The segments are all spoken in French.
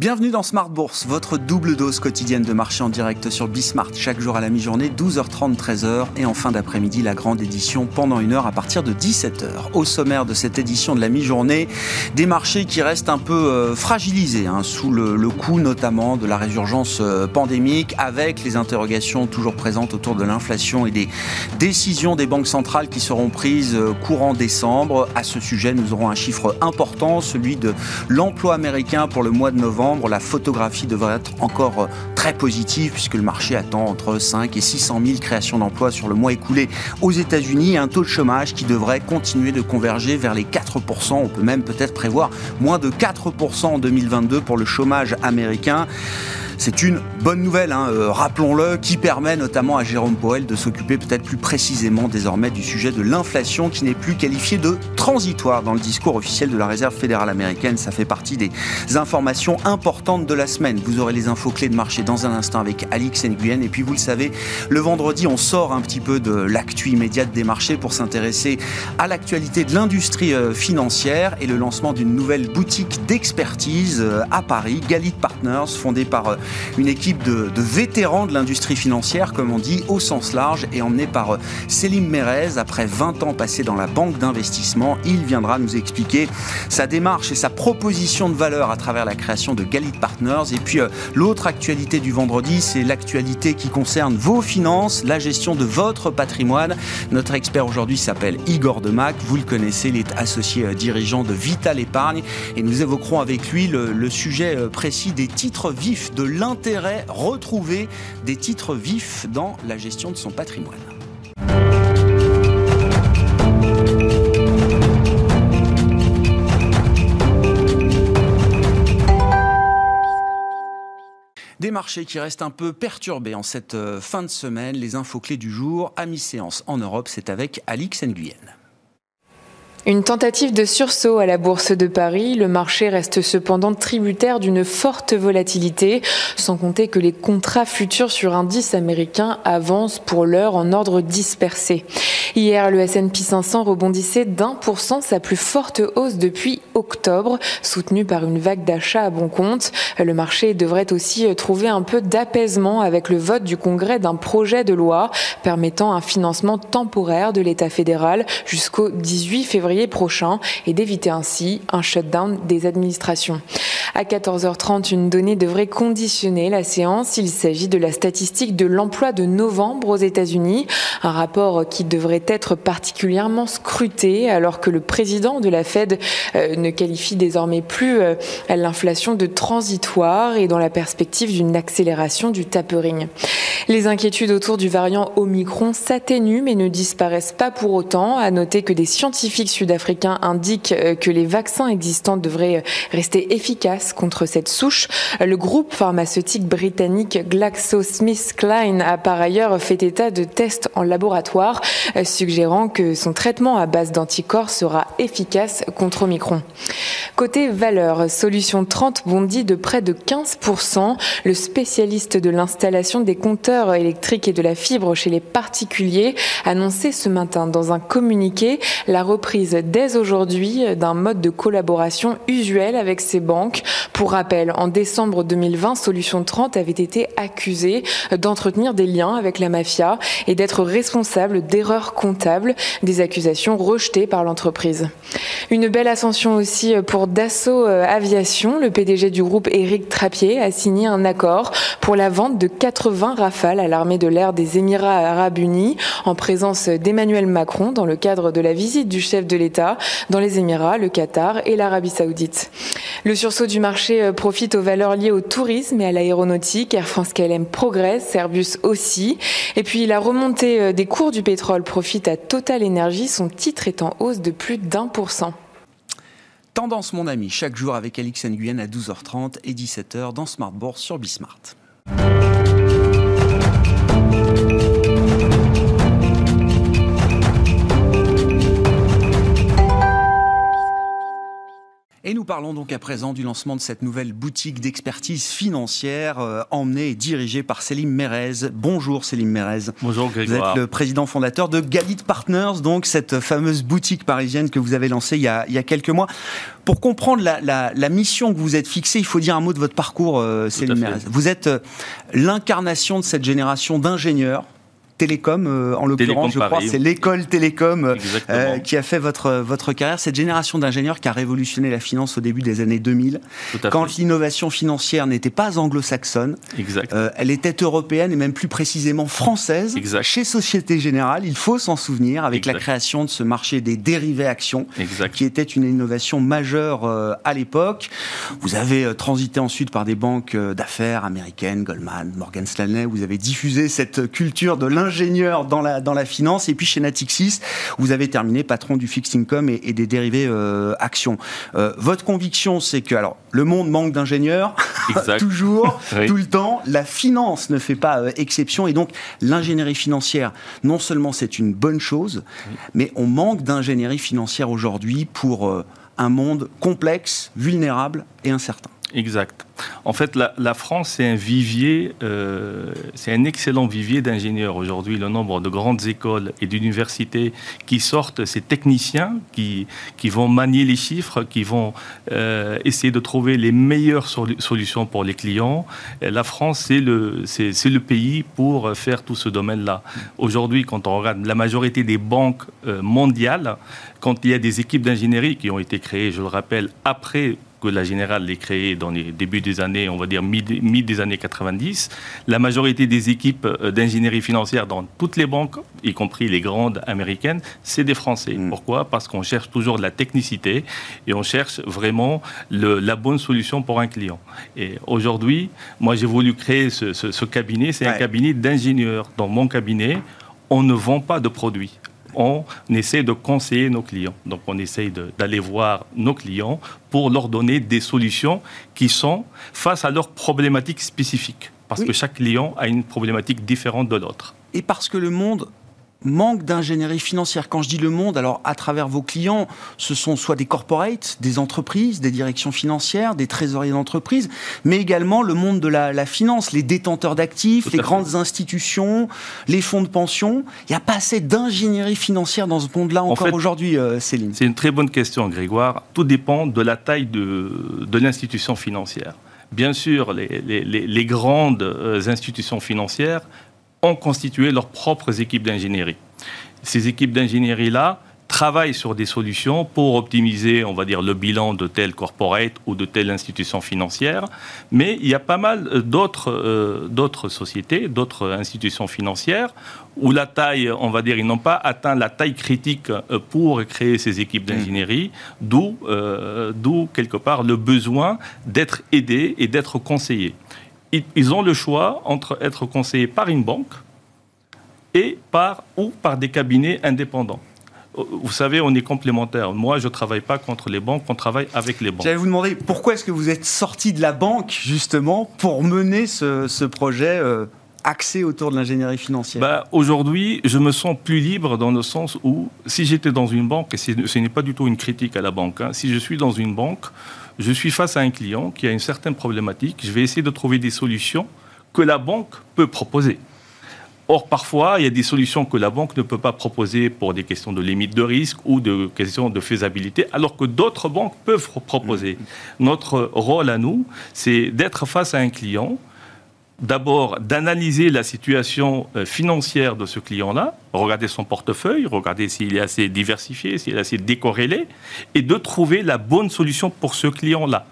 Bienvenue dans Smart Bourse, votre double dose quotidienne de marché en direct sur Bismart, chaque jour à la mi-journée, 12h30, 13h, et en fin d'après-midi, la grande édition pendant une heure à partir de 17h. Au sommaire de cette édition de la mi-journée, des marchés qui restent un peu euh, fragilisés, hein, sous le, le, coup notamment de la résurgence euh, pandémique, avec les interrogations toujours présentes autour de l'inflation et des décisions des banques centrales qui seront prises euh, courant décembre. À ce sujet, nous aurons un chiffre important, celui de l'emploi américain pour le mois de novembre la photographie devrait être encore euh, très positive puisque le marché attend entre 5 et 600 000 créations d'emplois sur le mois écoulé aux États-Unis un taux de chômage qui devrait continuer de converger vers les 4%. On peut même peut-être prévoir moins de 4% en 2022 pour le chômage américain. C'est une bonne nouvelle, hein, euh, rappelons-le, qui permet notamment à Jérôme Powell de s'occuper peut-être plus précisément désormais du sujet de l'inflation qui n'est plus qualifié de transitoire dans le discours officiel de la Réserve fédérale américaine. Ça fait partie des informations importantes de la semaine. Vous aurez les infos clés de marché dans un instant avec Alix Nguyen. Et puis vous le savez, le vendredi, on sort un petit peu de l'actu immédiate des marchés pour s'intéresser à l'actualité de l'industrie euh, financière et le lancement d'une nouvelle boutique d'expertise euh, à Paris, Galit Partners, fondée par une équipe de, vétérans de l'industrie financière, comme on dit, au sens large, et emmenée par euh, Selim Merez. Après 20 ans passés dans la banque d'investissement, il viendra nous expliquer sa démarche et sa proposition de valeur à travers la création de Galit Partners. Et puis, euh, l'autre actualité du vendredi, c'est l'actualité qui concerne vos finances, la gestion de votre patrimoine. Notre expert aujourd'hui s'appelle Igor Demac. Vous le connaissez, il est associé euh, dirigeant de Vital Épargne. Et nous évoquerons avec lui le sujet précis des titres vifs de l'intérêt retrouvé des titres vifs dans la gestion de son patrimoine. Des marchés qui restent un peu perturbés en cette euh, fin de semaine. Les infos clés du jour à mi-séance en Europe, c'est avec Alix Nguyen. Une tentative de sursaut à la bourse de Paris. Le marché reste cependant tributaire d'une forte volatilité, sans compter que les contrats futurs sur indice américain avancent pour l'heure en ordre dispersé. Hier, le S&P 500 rebondissait d'un pour cent, sa plus forte hausse depuis octobre, soutenue par une vague d'achats à bon compte. Le marché devrait aussi trouver un peu d'apaisement avec le vote du Congrès d'un projet de loi permettant un financement temporaire de l'État fédéral jusqu'au 18 février prochain et d'éviter ainsi un shutdown des administrations. À 14h30, une donnée devrait conditionner la séance. Il s'agit de la statistique de l'emploi de novembre aux États-Unis, un rapport qui devrait être particulièrement scruté alors que le président de la Fed euh, ne qualifie désormais plus euh, l'inflation de transitoire et dans la perspective d'une accélération du tapering. Les inquiétudes autour du variant Omicron s'atténuent mais ne disparaissent pas pour autant. À noter que des scientifiques sud-africains indiquent euh, que les vaccins existants devraient rester efficaces contre cette souche. Le groupe pharmaceutique britannique GlaxoSmithKline a par ailleurs fait état de tests en laboratoire, euh, suggérant que son traitement à base d'anticorps sera efficace contre Omicron. Côté valeur, Solution 30 bondit de près de 15%. Le spécialiste de l'installation des compteurs électriques et de la fibre chez les particuliers annonçait ce matin dans un communiqué la reprise dès aujourd'hui d'un mode de collaboration usuel avec ces banques. Pour rappel, en décembre 2020, Solution 30 avait été accusée d'entretenir des liens avec la mafia et d'être responsable d'erreurs comptables, des accusations rejetées par l'entreprise. Une belle ascension aussi pour Dassault Aviation. Le PDG du groupe Éric Trappier a signé un accord pour la vente de 80 rafales à l'armée de l'air des Émirats arabes unis en présence d'Emmanuel Macron dans le cadre de la visite du chef de l'État dans les Émirats, le Qatar et l'Arabie saoudite. Le sursaut du marché euh, profite aux valeurs liées au tourisme et à l'aéronautique. Air France KLM progresse, Airbus aussi. Et puis la remontée euh, des cours du pétrole profite à Total Energy, son titre est en hausse de plus d'un pour cent. Tendance mon ami, chaque jour avec Alix Nguyen à 12h30 et 17h dans Smart Bourse sur Bismart. Et nous parlons donc à présent du lancement de cette nouvelle boutique d'expertise financière euh, emmenée et dirigée par Célim Mérez. Bonjour Célim Mérez. Bonjour Grégoire. Vous êtes le président fondateur de Galit Partners, donc cette fameuse boutique parisienne que vous avez lancée il y a, il y a quelques mois. Pour comprendre la, la, la, mission que vous êtes fixée, il faut dire un mot de votre parcours, euh, Célim Mérez. Vous êtes euh, l'incarnation de cette génération d'ingénieurs Télécom, euh, en l'occurrence, je crois, c'est l'école Télécom euh, qui a fait votre, votre carrière. Cette génération d'ingénieurs qui a révolutionné la finance au début des années 2000, quand l'innovation financière n'était pas anglo-saxonne, euh, elle était européenne et même plus précisément française. Exact. Chez Société Générale, il faut s'en souvenir, avec la création de ce marché des dérivés actions, qui était une innovation majeure euh, à l'époque. Vous avez transité ensuite par des banques d'affaires américaines, Goldman, Morgan Stanley. Vous avez diffusé cette culture de l'ingénieur ingénieur dans la, dans la finance. Et puis chez Natixis, vous avez terminé patron du fixed income et, et des dérivés euh, actions. Euh, votre conviction, c'est que alors le monde manque d'ingénieurs, toujours, oui. tout le temps. La finance ne fait pas euh, exception. Et donc l'ingénierie financière, non seulement c'est une bonne chose, oui. mais on manque d'ingénierie financière aujourd'hui pour un monde complexe, vulnérable et incertain. Exact. En fait, la, France, c'est un vivier, euh, c'est un excellent vivier d'ingénieurs. Aujourd'hui, le nombre de grandes écoles et d'universités qui sortent, ces techniciens qui, qui vont manier les chiffres, qui vont euh, essayer de trouver les meilleures solutions pour les clients. La France, c'est le, c'est le pays pour faire tout ce domaine-là. Aujourd'hui, quand on regarde la majorité des banques euh, mondiales, quand il y a des équipes d'ingénierie qui ont été créées, je le rappelle, après que la Générale l'ait créée dans les débuts des années, on va dire mid des années 90. La majorité des équipes d'ingénierie financière dans toutes les banques, y compris les grandes américaines, c'est des Français. Mmh. Pourquoi? Parce qu'on cherche toujours de la technicité et on cherche vraiment le, la bonne solution pour un client. Et aujourd'hui, moi j'ai voulu créer ce, ce, ce cabinet, c'est ouais. un cabinet d'ingénieurs. Dans mon cabinet, on ne vend pas de produits on essaie de conseiller nos clients. Donc on essaie d'aller voir nos clients pour leur donner des solutions qui sont face à leurs problématiques spécifiques. Parce oui. que chaque client a une problématique différente de l'autre. Et parce que le monde manque d'ingénierie financière. Quand je dis le monde, alors à travers vos clients, ce sont soit des corporates, des entreprises, des directions financières, des trésoriers d'entreprise, mais également le monde de la, la finance, les détenteurs d'actifs, les grandes fait. institutions, les fonds de pension. Il n'y a pas assez d'ingénierie financière dans ce monde-là encore en fait, aujourd'hui, euh, Céline. C'est une très bonne question, Grégoire. Tout dépend de la taille de, de l'institution financière. Bien sûr, les, les, les grandes euh, institutions financières ont constitué leurs propres équipes d'ingénierie. Ces équipes d'ingénierie-là travaillent sur des solutions pour optimiser, on va dire, le bilan de telle corporate ou de telle institution financière. Mais il y a pas mal d'autres euh, d'autres sociétés, d'autres institutions financières où la taille, on va dire, ils n'ont pas atteint la taille critique pour créer ces équipes d'ingénierie, mmh. d'où euh, d'où quelque part le besoin d'être aidé et d'être conseillé ils ont le choix entre être conseillés par une banque et par, ou par des cabinets indépendants. Vous savez, on est complémentaires. Moi, je ne travaille pas contre les banques, on travaille avec les banques. J'allais vous demander pourquoi est-ce que vous êtes sorti de la banque, justement, pour mener ce, ce projet euh, axé autour de l'ingénierie financière? Bah, Aujourd'hui, je me sens plus libre dans le sens où, si j'étais dans une banque, et ce n'est pas du tout une critique à la banque, hein, si je suis dans une banque, je suis face à un client qui a une certaine problématique, je vais essayer de trouver des solutions que la banque peut proposer. Or, parfois, il y a des solutions que la banque ne peut pas proposer pour des questions de limite de risque ou de questions de faisabilité, alors que d'autres banques peuvent proposer. Mmh. Notre rôle à nous, c'est d'être face à un client, d'abord d'analyser la situation financière de ce client-là, regarder son portefeuille, regarder s'il est assez diversifié, s'il est assez décorrélé, et de trouver la bonne solution pour ce client-là.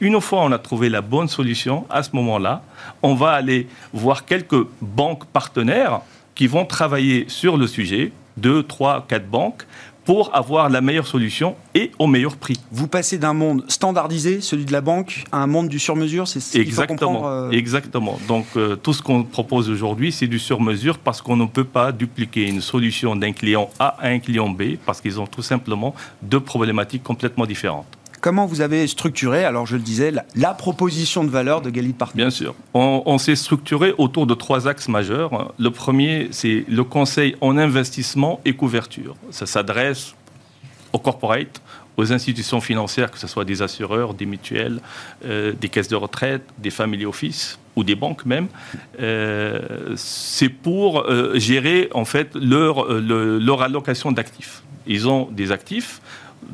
Une fois on a trouvé la bonne solution, à ce moment-là, on va aller voir quelques banques partenaires qui vont travailler sur le sujet, deux, trois, quatre banques, pour avoir la meilleure solution et au meilleur prix. Vous passez d'un monde standardisé, celui de la banque, à un monde du sur-mesure, c'est ce Exactement. Euh... Exactement. Donc euh, tout ce qu'on propose aujourd'hui, c'est du sur-mesure parce qu'on ne peut pas dupliquer une solution d'un client A à un client B parce qu'ils ont tout simplement deux problématiques complètement différentes. Comment vous avez structuré, alors je le disais, la, proposition de valeur de Galit Bien sûr. On, on s'est structuré autour de trois axes majeurs. Le premier, c'est le conseil en investissement et couverture. Ça s'adresse aux corporates, aux institutions financières, que ce soit des assureurs, des mutuelles, euh, des caisses de retraite, des family office ou des banques même, euh, c'est pour euh, gérer en fait leur, leur allocation d'actifs. Ils ont des actifs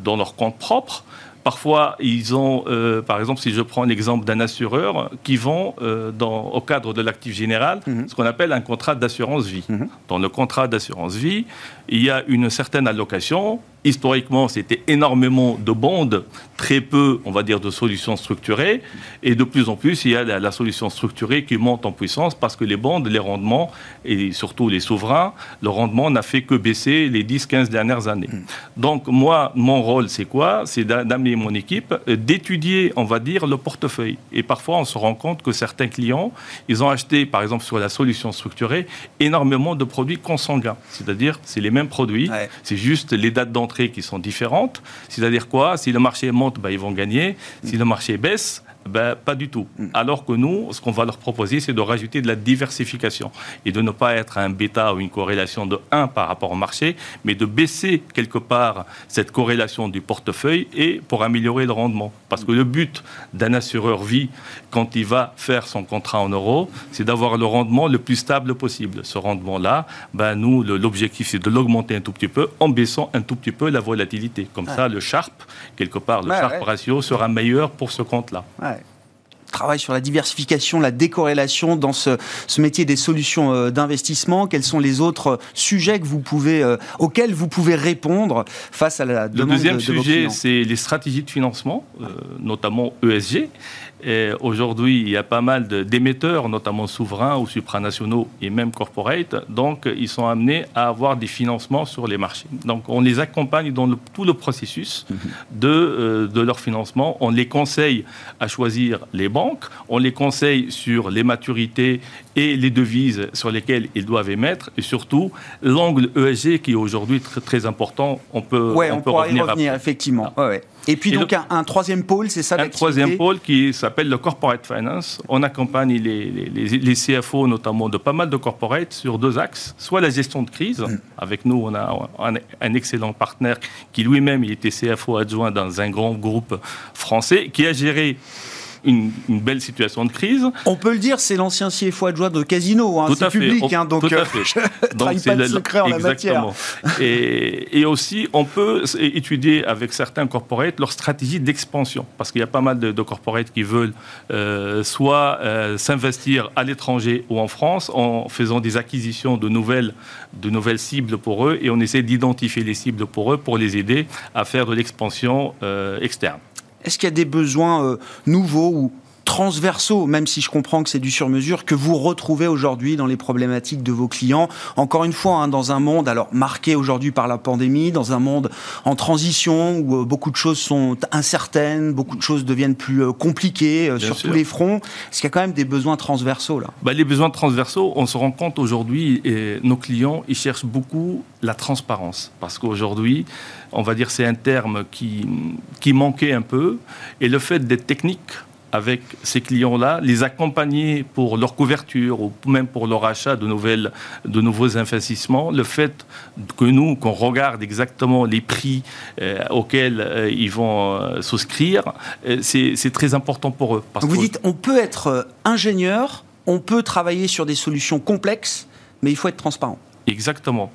dans leur compte propre. Parfois, ils ont, par exemple, si je prends l'exemple d'un assureur, qui vend dans, au cadre de l'actif général mhm. ce qu'on appelle un contrat d'assurance vie. Mhm. Dans le contrat d'assurance vie, il y a une certaine allocation historiquement, c'était énormément de bandes, très peu, on va dire, de solutions structurées. Et de plus en plus, il y a la, solution structurée qui monte en puissance parce que les bandes, les rendements, et surtout les souverains, le rendement n'a fait que baisser les 10-15 dernières années. Hmm. Donc, moi, mon rôle, c'est quoi? C'est d'amener mon équipe, euh, d'étudier, on va dire, le portefeuille. Et parfois, on se rend compte que certains clients, ils ont acheté, par exemple, sur la solution structurée, énormément de produits consanguins. C'est-à-dire, c'est les mêmes produits, c'est juste les dates d'entrée qui sont différentes. C'est-à-dire quoi? Si le marché monte, ben, ils vont gagner. Si le marché baisse, ben, pas du tout. Mm. Alors que nous, ce qu'on va leur proposer, c'est de rajouter de la diversification et de ne pas être un bêta ou une corrélation de 1 par rapport au marché, mais de baisser quelque part cette corrélation du portefeuille et pour améliorer le rendement. Parce que le but d'un assureur vie, quand il va faire son contrat en euros, c'est d'avoir le rendement le plus stable possible. Ce rendement-là, ben, nous, l'objectif, c'est de l'augmenter un tout petit peu en baissant un tout petit peu la volatilité. Comme ça, le Sharp, quelque part, le Sharp ratio sera meilleur pour ce compte-là travail sur la diversification, la décorrélation dans ce, métier des solutions euh, d'investissement Quels sont les autres sujets que vous pouvez, euh, auxquels vous pouvez répondre face à la demande Le deuxième de, sujet, c'est les stratégies de financement, euh, notamment ESG. Aujourd'hui, il y a pas mal d'émetteurs, notamment souverains ou supranationaux et même corporate. Donc, ils sont amenés à avoir des financements sur les marchés. Donc, on les accompagne dans tout le processus mhm. de, de leur financement. On les conseille à choisir les banques on les conseille sur les maturités et les devises sur lesquelles ils doivent émettre, et surtout l'angle ESG qui est aujourd'hui très, très, important. On peut, ouais, on, peut revenir, y revenir effectivement. Ah. Et puis donc un, troisième pôle, c'est ça Un troisième pôle qui s'appelle le corporate finance. On accompagne les, les, CFO notamment de pas mal de corporates sur deux axes. Soit la gestion de crise. Mm. Avec nous, on a un, un excellent partenaire qui lui-même il était CFO adjoint dans un grand groupe français qui a géré une, belle situation de crise. On peut le dire, c'est l'ancien CFO adjoint de Casino, hein, c'est public, hein, donc tout à euh, fait. je pas de secret en la matière. Et, et, aussi, on peut étudier avec certains corporates leur stratégie d'expansion, parce qu'il y a pas mal de, de corporates qui veulent euh, soit euh, s'investir à l'étranger ou en France en faisant des acquisitions de nouvelles, de nouvelles cibles pour eux, et on essaie d'identifier les cibles pour eux pour les aider à faire de l'expansion externe. Est-ce qu'il y a des besoins euh, nouveaux ou transversaux, même si je comprends que c'est du sur-mesure, que vous retrouvez aujourd'hui dans les problématiques de vos clients. Encore une fois, hein, dans un monde alors marqué aujourd'hui par la pandémie, dans un monde en transition où euh, beaucoup de choses sont incertaines, beaucoup de choses deviennent plus euh, compliquées sur tous les fronts. Est-ce qu'il y a quand même des besoins transversaux là? Bah, Les besoins transversaux, on se rend compte aujourd'hui, et nos clients, ils cherchent beaucoup la transparence, parce qu'aujourd'hui, on va dire c'est un terme qui, qui manquait un peu. Et le fait d'être technique avec ces clients-là, les accompagner pour leur couverture ou même pour leur achat de, nouvelles, de nouveaux investissements, le fait que nous, qu'on regarde exactement les prix euh, auxquels euh, ils vont euh, souscrire, c'est très important pour eux. Parce Vous dites, on peut être ingénieur, on peut travailler sur des solutions complexes, mais il faut être transparent. Exactement.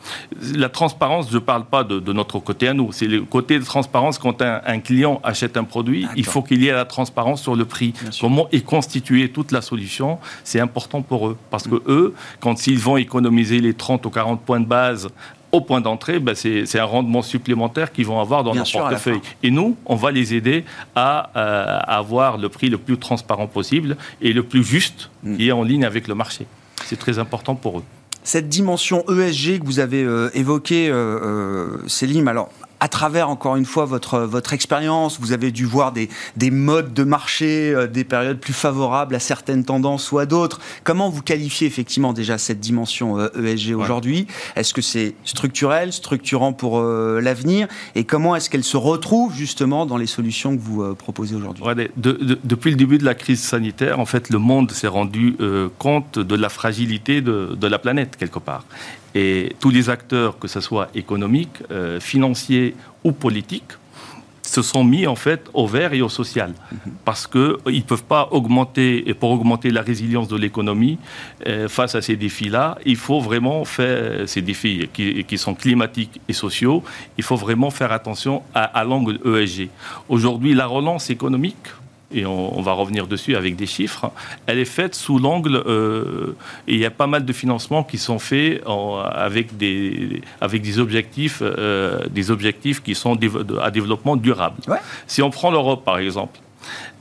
La transparence, je ne parle pas de, notre côté à nous. C'est le côté de transparence quand un, client achète un produit, il faut qu'il y ait la transparence sur le prix. Comment est constituée toute la solution, c'est important pour eux. Parce que eux, quand ils vont économiser les 30 ou 40 points de base au point d'entrée, ben c'est un rendement supplémentaire qu'ils vont avoir dans leur portefeuille. Et nous, on va les aider à, euh, avoir le prix le plus transparent possible et le plus juste mm. qui est en ligne avec le marché. C'est très important pour eux cette dimension ESG que vous avez euh, évoquée, euh, euh, Célim, alors à travers, encore une fois, votre, votre expérience, vous avez dû voir des, des modes de marché, euh, des périodes plus favorables à certaines tendances ou à d'autres. Comment vous qualifiez effectivement déjà cette dimension ESG euh, e aujourd'hui? Est-ce que c'est structurel, structurant pour euh, l'avenir? Et comment est-ce qu'elle se retrouve justement dans les solutions que vous proposez aujourd'hui? Depuis le début de la crise sanitaire, en fait, le monde s'est rendu compte de la fragilité de, de la planète, quelque part. Et tous les acteurs, que ce soit économiques, euh, financiers ou politiques, se sont mis en fait au vert et au social. Mhm. Parce qu'ils ne peuvent pas augmenter, et pour augmenter la résilience de l'économie euh, face à ces défis-là, il faut vraiment faire ces défis qui, qui, sont climatiques et sociaux, il faut vraiment faire attention à, à l'angle ESG. Aujourd'hui, la relance économique, et on, va revenir dessus avec des chiffres, elle est faite sous l'angle, euh, et il y a pas mal de financements qui sont faits avec, des, avec des, objectifs, euh, des objectifs qui sont à développement durable. Si on prend l'Europe, par exemple,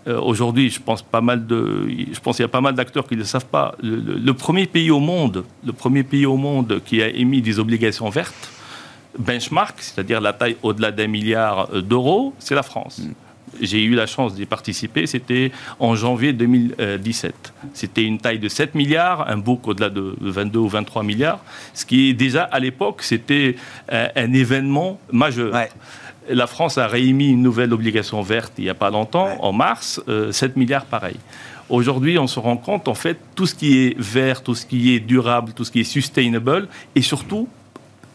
euh, Aujourd'hui, je pense pas mal de, je pense qu'il y a pas mal d'acteurs qui ne le savent pas. Le, premier pays au monde, le premier pays au monde qui a émis des obligations vertes, benchmark, c'est-à-dire la taille au-delà d'un milliard d'euros, c'est la France. Mm j'ai eu la chance d'y participer, c'était en janvier 2017. C'était une taille de 7 milliards, un book au-delà de 22 ou 23 milliards, ce qui déjà à l'époque, c'était un, événement majeur. La France a réémis une nouvelle obligation verte il n'y a pas longtemps, en mars, 7 euh, milliards pareil. Aujourd'hui, on se rend compte, en fait, tout ce qui est vert, tout ce qui est durable, tout ce qui est sustainable, et surtout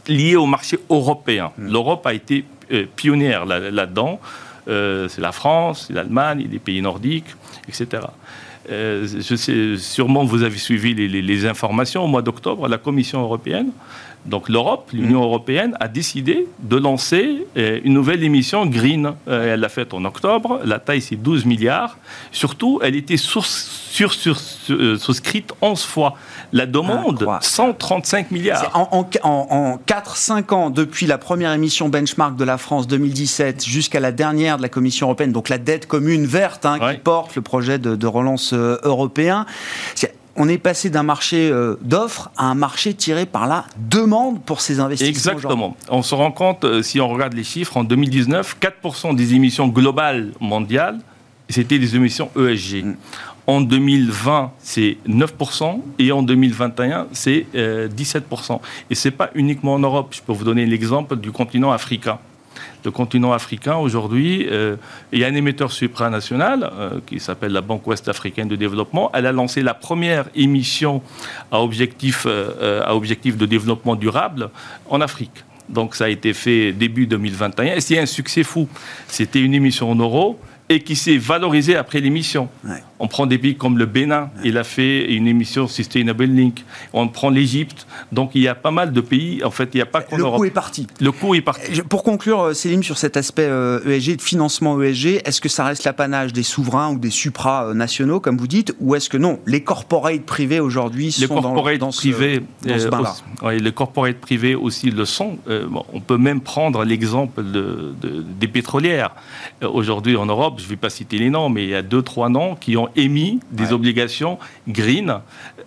lié au marché européen. Mm. L'Europe a été euh, pionnière là-dedans. Euh, c'est la France, c'est l'Allemagne, les pays nordiques, etc. Euh, je sais, sûrement vous avez suivi les, les informations. Au mois d'octobre, la Commission européenne donc l'Europe, l'Union mm. européenne, a décidé de lancer euh, une nouvelle émission green. Euh, elle l'a faite en octobre. La taille, c'est 12 milliards. Surtout, elle était souscrite 11 fois. La demande, 135 milliards. En, en, 4-5 ans, depuis la première émission benchmark de la France 2017 jusqu'à la dernière de la Commission européenne, donc la dette commune verte hein, qui porte le projet de, de relance européen, on est passé d'un marché euh, d'offres à un marché tiré par la demande pour ces investissements. Exactement. On se rend compte, euh, si on regarde les chiffres, en 2019, 4% des émissions globales mondiales, c'était des émissions ESG. Mm. En 2020, c'est 9% et en 2021, c'est 17%. Euh, et ce n'est pas uniquement en Europe. Je peux vous donner l'exemple du continent africain le continent africain aujourd'hui, euh, il y a un émetteur supranational euh, qui s'appelle la Banque Ouest africaine de développement. Elle a lancé la première émission à objectif, euh, à objectif de développement durable en Afrique. Donc ça a été fait début 2021 et c'est un succès fou. C'était une émission en euros et qui s'est valorisé après l'émission. On prend des pays comme le Bénin, il a fait une émission Sustainable Link. On prend l'Égypte. Donc il y a pas mal de pays. En fait, il n'y a pas qu'en Le coup est parti. Le coup est parti. Pour conclure, euh, Céline, sur cet aspect ESG, euh, e de financement ESG, est-ce que ça reste l'apanage des souverains ou des supranationaux, comme vous dites, ou est-ce que non Les corporates privés aujourd'hui sont dans, dans, privés, ce, dans ce bain-là euh, Les corporates privés aussi le sont. on peut même prendre l'exemple de, des pétrolières. aujourd'hui en Europe, je ne vais pas citer les noms, mais il y a deux, trois noms qui ont émis des obligations green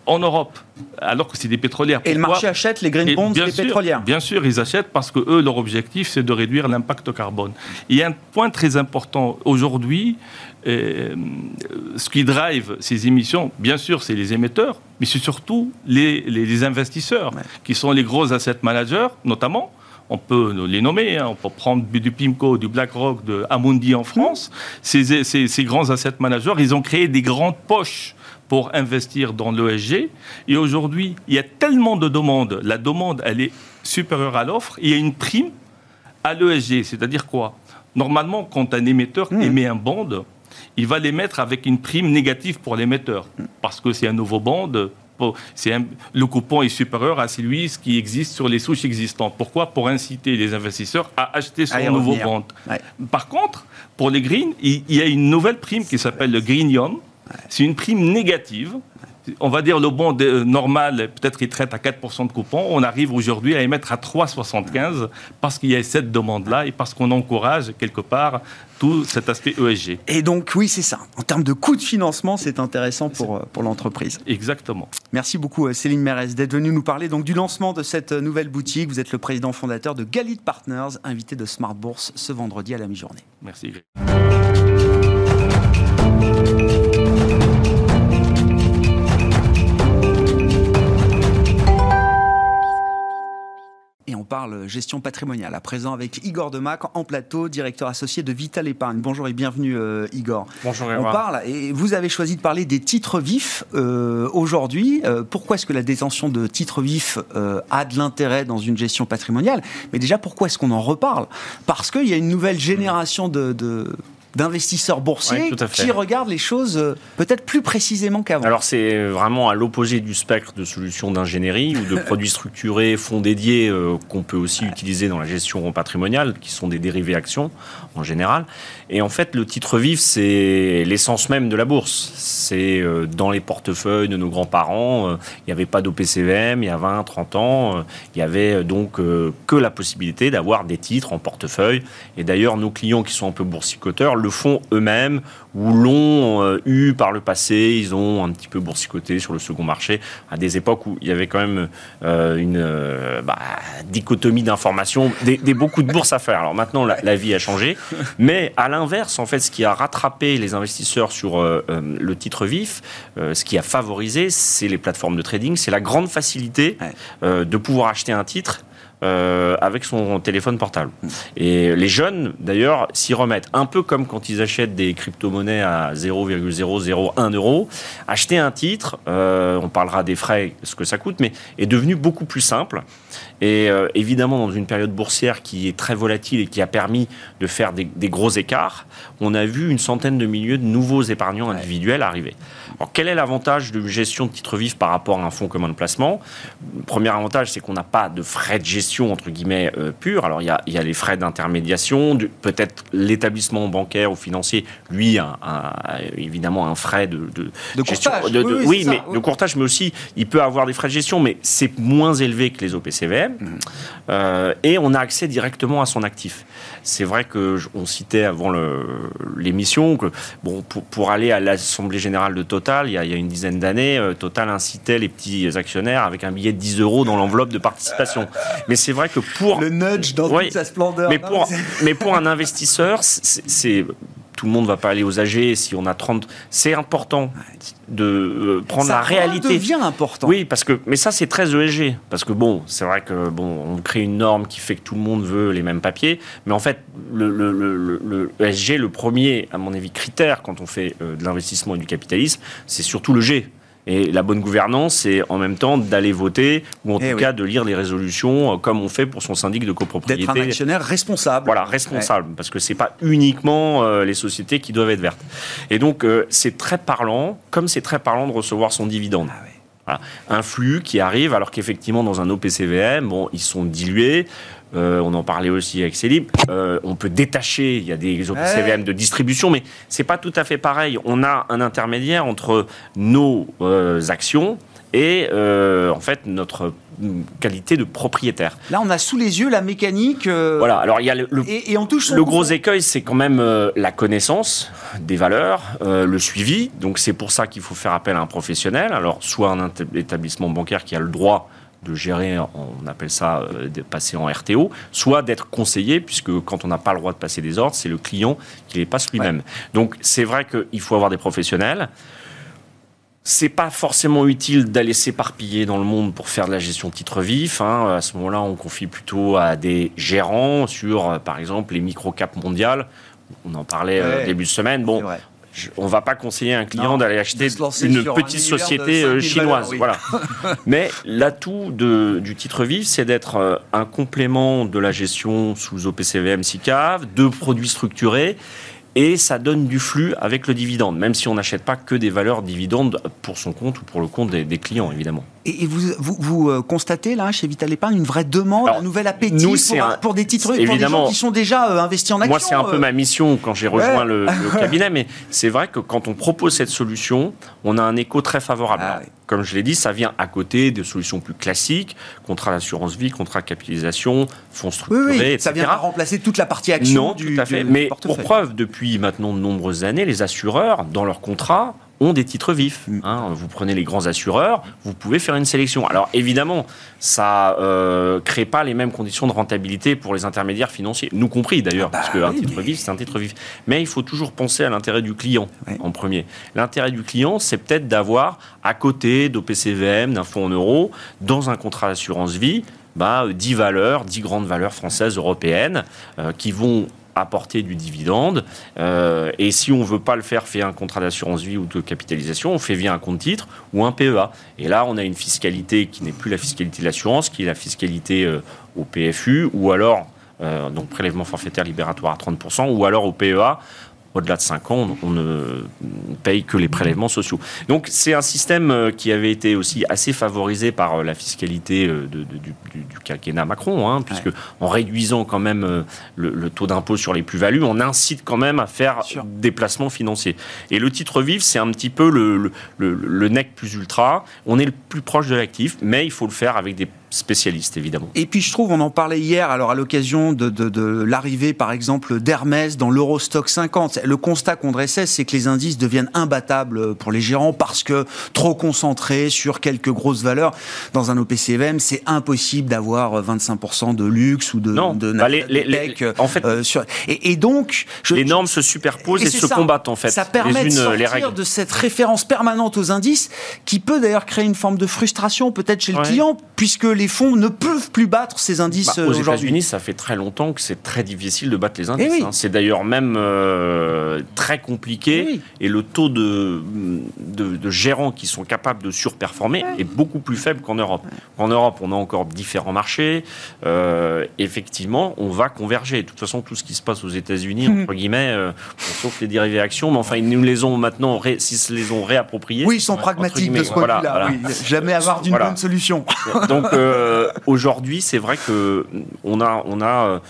en Europe, alors que c'est des pétrolières. Et le marché achète les green bonds des pétrolières Bien sûr, ils achètent parce que eux, leur objectif, c'est de réduire l'impact carbone. Il y a un point très important aujourd'hui. Euh, ce qui drive ces émissions, bien sûr, c'est les émetteurs, mais c'est surtout les, les, investisseurs, qui sont les gros asset managers, notamment, on peut les nommer, hein. on peut prendre du PIMCO, du BlackRock, de Amundi en France. Ces, ces, grands asset managers, ils ont créé des grandes poches pour investir dans l'ESG. Et aujourd'hui, il y a tellement de demandes. La demande, elle est supérieure à l'offre. Il y a une prime à l'ESG. C'est-à-dire quoi? Normalement, quand un émetteur mmh. émet un bond, il va l'émettre avec une prime négative pour l'émetteur. Parce que c'est un nouveau bond, le coupon est supérieur à celui qui existe sur les souches existantes. Pourquoi? Pour inciter les investisseurs à acheter son nouveau bond. Par contre, pour les greens, il y a une nouvelle prime qui s'appelle le Green. C'est une prime négative on va dire le bon euh, normal, peut-être qu'il traite à 4% de coupon, on arrive aujourd'hui à émettre à 3,75 parce qu'il y a cette demande-là et parce qu'on encourage quelque part tout cet aspect ESG. Et donc oui, c'est ça. En termes de coût de financement, c'est intéressant pour, euh, pour l'entreprise. Exactement. Merci beaucoup euh, Céline Mérez d'être venue nous parler donc du lancement de cette nouvelle boutique. Vous êtes le président fondateur de Galit Partners, invité de Smart Bourse ce vendredi à la mi-journée. Merci. Parle gestion patrimoniale. À présent avec Igor Demac en plateau, directeur associé de Vital Épargne. Bonjour et bienvenue euh, Igor. Bonjour On parle et vous avez choisi de parler des titres vifs euh, aujourd'hui. Euh, pourquoi est-ce que la détention de titres vifs a de l'intérêt dans une gestion patrimoniale? Mais déjà, pourquoi est-ce qu'on en reparle? Parce qu'il y a une nouvelle génération de d'investisseurs boursiers qui regardent les choses euh, peut-être plus précisément qu'avant. Alors c'est vraiment à l'opposé du spectre de solutions d'ingénierie ou de produits structurés, fonds dédiés euh, qu'on peut aussi utiliser dans la gestion patrimoniale, qui sont des dérivés actions en général. Et en fait, le titre vif, c'est l'essence même de la bourse. C'est euh, dans les portefeuilles de nos grands-parents. Il n'y avait pas d'OPCVM il y a 20, 30 ans. Il y avait donc que la possibilité d'avoir des titres en portefeuille. Et d'ailleurs, nos clients qui sont un peu boursicoteurs le font eux-mêmes ou l'ont euh, eu par le passé. Ils ont un petit peu boursicoté sur le second marché à des époques où il y avait quand même euh, une euh, bah, dichotomie d'informations, des, beaucoup de bourses à faire. Alors maintenant, la, vie a changé. Mais à l'inverse, en fait, ce qui a rattrapé les investisseurs sur le titre vif, ce qui a favorisé, c'est les plateformes de trading, c'est la grande facilité de pouvoir acheter un titre euh, avec son téléphone portable. Et les jeunes, d'ailleurs, s'y remettent. Un peu comme quand ils achètent des crypto-monnaies à 0,001 euro. Acheter un titre, euh, on parlera des frais, ce que ça coûte, mais est devenu beaucoup plus simple. Et euh, évidemment, dans une période boursière qui est très volatile et qui a permis de faire des, gros écarts, on a vu une centaine de milliers de nouveaux épargnants individuels arriver. Alors, quel est l'avantage de gestion de titres vifs par rapport à un fonds commun de placement? Le premier avantage, c'est qu'on n'a pas de frais de gestion entre guillemets euh, pure. Alors il y a, il y a les frais d'intermédiation, peut-être l'établissement bancaire ou financier, lui a, évidemment un frais de, de, gestion, courtage. oui, mais de courtage, mais aussi il peut avoir des frais de gestion, mais c'est moins élevé que les OPCVM. Mhm. Euh, et on a accès directement à son actif. C'est vrai que on citait avant l'émission que bon pour, pour aller à l'assemblée générale de Total, il y a, il y a une dizaine d'années, euh, Total incitait les petits actionnaires avec un billet de 10 euros dans l'enveloppe de participation. Mais c'est vrai que pour le nudge dans toute sa splendeur. Mais pour, mais pour un investisseur, c'est tout le monde va pas aller aux AG si on a 30. C'est important de euh, prendre la réalité. Ça devient important. Oui, parce que mais ça c'est très ESG parce que bon, c'est vrai que bon, on crée une norme qui fait que tout le monde veut les mêmes papiers, mais en fait le, le, le, le ESG, le premier à mon avis critère quand on fait euh, de l'investissement et du capitalisme, c'est surtout le G. Et la bonne gouvernance, c'est en même temps d'aller voter, ou en eh tout cas de lire les résolutions euh, comme on fait pour son syndic de copropriété. D'être un actionnaire responsable. Voilà, responsable, parce que c'est pas uniquement euh, les sociétés qui doivent être vertes. Et donc, euh, c'est très parlant, comme c'est très parlant de recevoir son dividende. Ah un flux qui arrive alors qu'effectivement dans un OPCVM, bon, ils sont dilués. Euh, on en parlait aussi avec Célib. Euh, on peut détacher, il y a des OPCVM de distribution, mais c'est pas tout à fait pareil. On a un intermédiaire entre nos euh, actions et en fait notre qualité de propriétaire. Là, on a sous les yeux la mécanique. Voilà. Alors il y a le, et, on touche le gros écueil, c'est quand même la connaissance des valeurs, le suivi. Donc c'est pour ça qu'il faut faire appel à un professionnel. Alors soit un établissement bancaire qui a le droit de gérer, on appelle ça euh, de passer en RTO, soit d'être conseillé, puisque quand on n'a pas le droit de passer des ordres, c'est le client qui les passe lui-même. Donc c'est vrai qu'il faut avoir des professionnels. C'est pas forcément utile d'aller s'éparpiller dans le monde pour faire de la gestion de titres vifs. Hein. À ce moment-là, on confie plutôt à des gérants sur, euh, par exemple, les micro-caps mondiales. On en parlait euh, début de semaine. Bon, on va pas conseiller à un client d'aller acheter une petite société euh, chinoise. Voilà. Mais l'atout du titre vif, c'est d'être euh, un complément de la gestion sous OPCVM SICAV, de produits structurés et ça donne du flux avec le dividende, même si on n'achète pas que des valeurs dividendes pour son compte ou pour le compte des clients, évidemment. Et, vous, vous, euh, constatez là chez Vital Épargne une vraie demande, un nouvel appétit pour, des titres pour des gens qui sont déjà euh, investis en actions. Moi, c'est un peu euh. ma mission quand j'ai rejoint le, cabinet, mais c'est vrai que quand on propose cette solution, on a un écho très favorable. Ah Comme je l'ai dit, ça vient à côté des solutions plus classiques, contrat d'assurance vie, contrat de capitalisation, fonds structurés, oui, oui. Ça vient pas remplacer toute la partie action non, tout à fait. mais pour preuve, depuis maintenant de nombreuses années, les assureurs, dans leurs contrats, ont des titres vifs. Mm. Hein. Vous prenez les grands assureurs, vous pouvez faire une sélection. Alors évidemment, ça euh, crée pas les mêmes conditions de rentabilité pour les intermédiaires financiers, nous compris d'ailleurs, ah bah parce qu'un titre vif, c'est un titre vif. Mais il faut toujours penser à l'intérêt du client en premier. L'intérêt du client, c'est peut-être d'avoir à côté d'OPCVM, d'un fonds en euros, dans un contrat d'assurance vie, bah, 10 valeurs, 10 grandes valeurs françaises, européennes, qui vont apporter du dividende. Euh, et si on ne veut pas le faire via un contrat d'assurance vie ou de capitalisation, on fait via un compte titre ou un PEA. Et là, on a une fiscalité qui n'est plus la fiscalité de l'assurance, qui est la fiscalité euh, au PFU ou alors euh, donc prélèvement forfaitaire libératoire à 30%, ou alors au PEA, au-delà de 5 ans, on ne paye que les prélèvements sociaux. Donc c'est un système euh, qui avait été aussi assez favorisé par euh, la fiscalité euh, du, quinquennat Macron, hein, puisque en réduisant quand même le, taux d'impôt sur les plus-values, on incite quand même à faire des placements financiers. Et le titre vif, c'est un petit peu le, le, NEC plus ultra. On est le plus proche de l'actif, mais il faut le faire avec des spécialiste, évidemment. Et puis je trouve, on en parlait hier, alors à l'occasion de, de, l'arrivée, par exemple, d'Hermès dans l'Eurostock 50. Le constat qu'on dressait, c'est que les indices deviennent imbattables pour les gérants parce que trop concentrés sur quelques grosses valeurs. Dans un OPCVM, c'est impossible d'avoir 25% de luxe ou de, non, de bah les, en fait, euh, sur, et, donc... les normes se superposent et, se combattent, en fait. Ça permet de sortir de cette référence permanente aux indices qui peut d'ailleurs créer une forme de frustration peut-être chez le client puisque les fonds ne peuvent plus battre ces indices bah, Aux euh, États-Unis, ça fait très longtemps que c'est très difficile de battre les indices. Eh hein. C'est d'ailleurs même euh, très compliqué. Eh et le taux de, de, gérants qui sont capables de surperformer est beaucoup plus faible qu'en Europe. En Europe, on a encore différents marchés. Euh, effectivement, on va converger. De toute façon, tout ce qui se passe aux États-Unis, entre guillemets, sauf les dérivés actions, mais enfin, ils nous les ont maintenant, s'ils se les ont réappropriés. Oui, ils sont pragmatiques de ce point de vue-là. Jamais avoir d'une bonne solution. Donc, euh, aujourd'hui, c'est vrai que on a, on a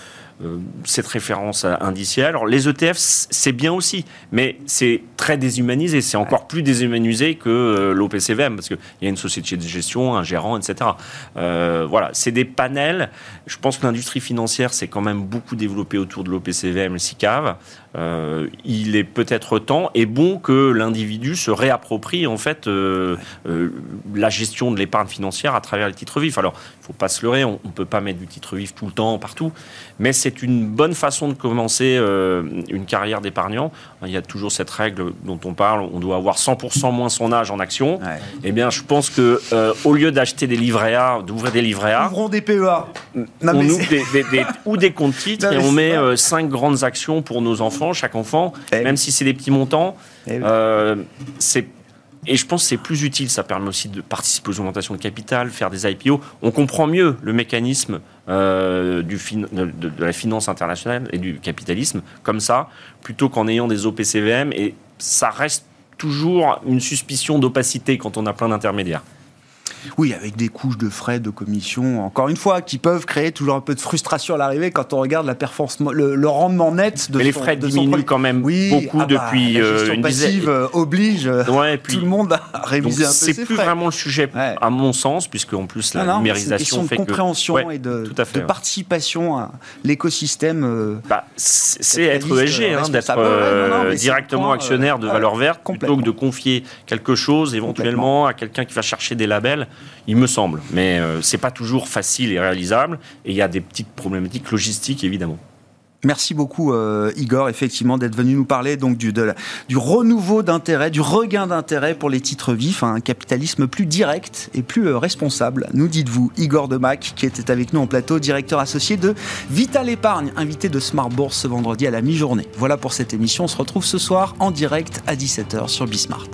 euh, cette référence indicielle. Alors les ETF, c'est bien aussi, mais c'est très déshumanisé. C'est encore plus déshumanisé que euh, l'OPCVM, parce qu'il y a une société de gestion, un gérant, etc. voilà, c'est des panels. Je pense que l'industrie financière s'est quand même beaucoup développée autour de l'OPCVM, le SICAV. Euh, il est peut-être temps et bon que l'individu se réapproprie en fait euh, euh, la gestion de l'épargne financière à travers les titres vifs. Alors, il ne faut pas se leurrer, on ne peut pas mettre du titre vif tout le temps, partout, mais c'est une bonne façon de commencer une carrière d'épargnant. Il y a toujours cette règle dont on parle, on doit avoir 100% moins son âge en action. Eh bien, je pense que au lieu d'acheter des livrets A, d'ouvrir des livrets A, ouvrons des PEA, on ouvre des, ou des comptes titres et on met cinq grandes actions pour nos enfants chaque enfant, eh même si c'est des petits montants. Eh euh, c'est et je pense que c'est plus utile, ça permet aussi de participer aux augmentations de capital, faire des IPO. On comprend mieux le mécanisme euh, du de, la finance internationale et du capitalisme comme ça, plutôt qu'en ayant des OPCVM. Et ça reste toujours une suspicion d'opacité quand on a plein d'intermédiaires. Oui, avec des couches de frais, de commissions, encore une fois, qui peuvent créer toujours un peu de frustration à l'arrivée quand on regarde la performance, le, rendement net de Mais les frais diminuent quand même beaucoup ah bah, depuis la euh, une passive euh, oblige ouais, tout le monde à réviser un peu C'est plus vraiment le sujet, à mon sens, puisque en plus la numérisation fait de compréhension et de, de participation à l'écosystème. Euh, bah, c'est être ESG, hein, d'être directement actionnaire de valeur verte, plutôt que de confier quelque chose éventuellement à quelqu'un qui va chercher des labels il me semble. Mais euh, c'est pas toujours facile et réalisable. Et il y a des petites problématiques logistiques, évidemment. Merci beaucoup euh, Igor, effectivement, d'être venu nous parler du, renouveau d'intérêt, du regain d'intérêt pour les titres vifs, un capitalisme plus direct et plus euh, responsable. Nous dites-vous, Igor Demac, qui était avec nous en plateau, directeur associé de Vital Épargne, invité de Smart Bourse ce vendredi à la mi-journée. Voilà pour cette émission, on se retrouve ce soir en direct à 17h sur Bismart.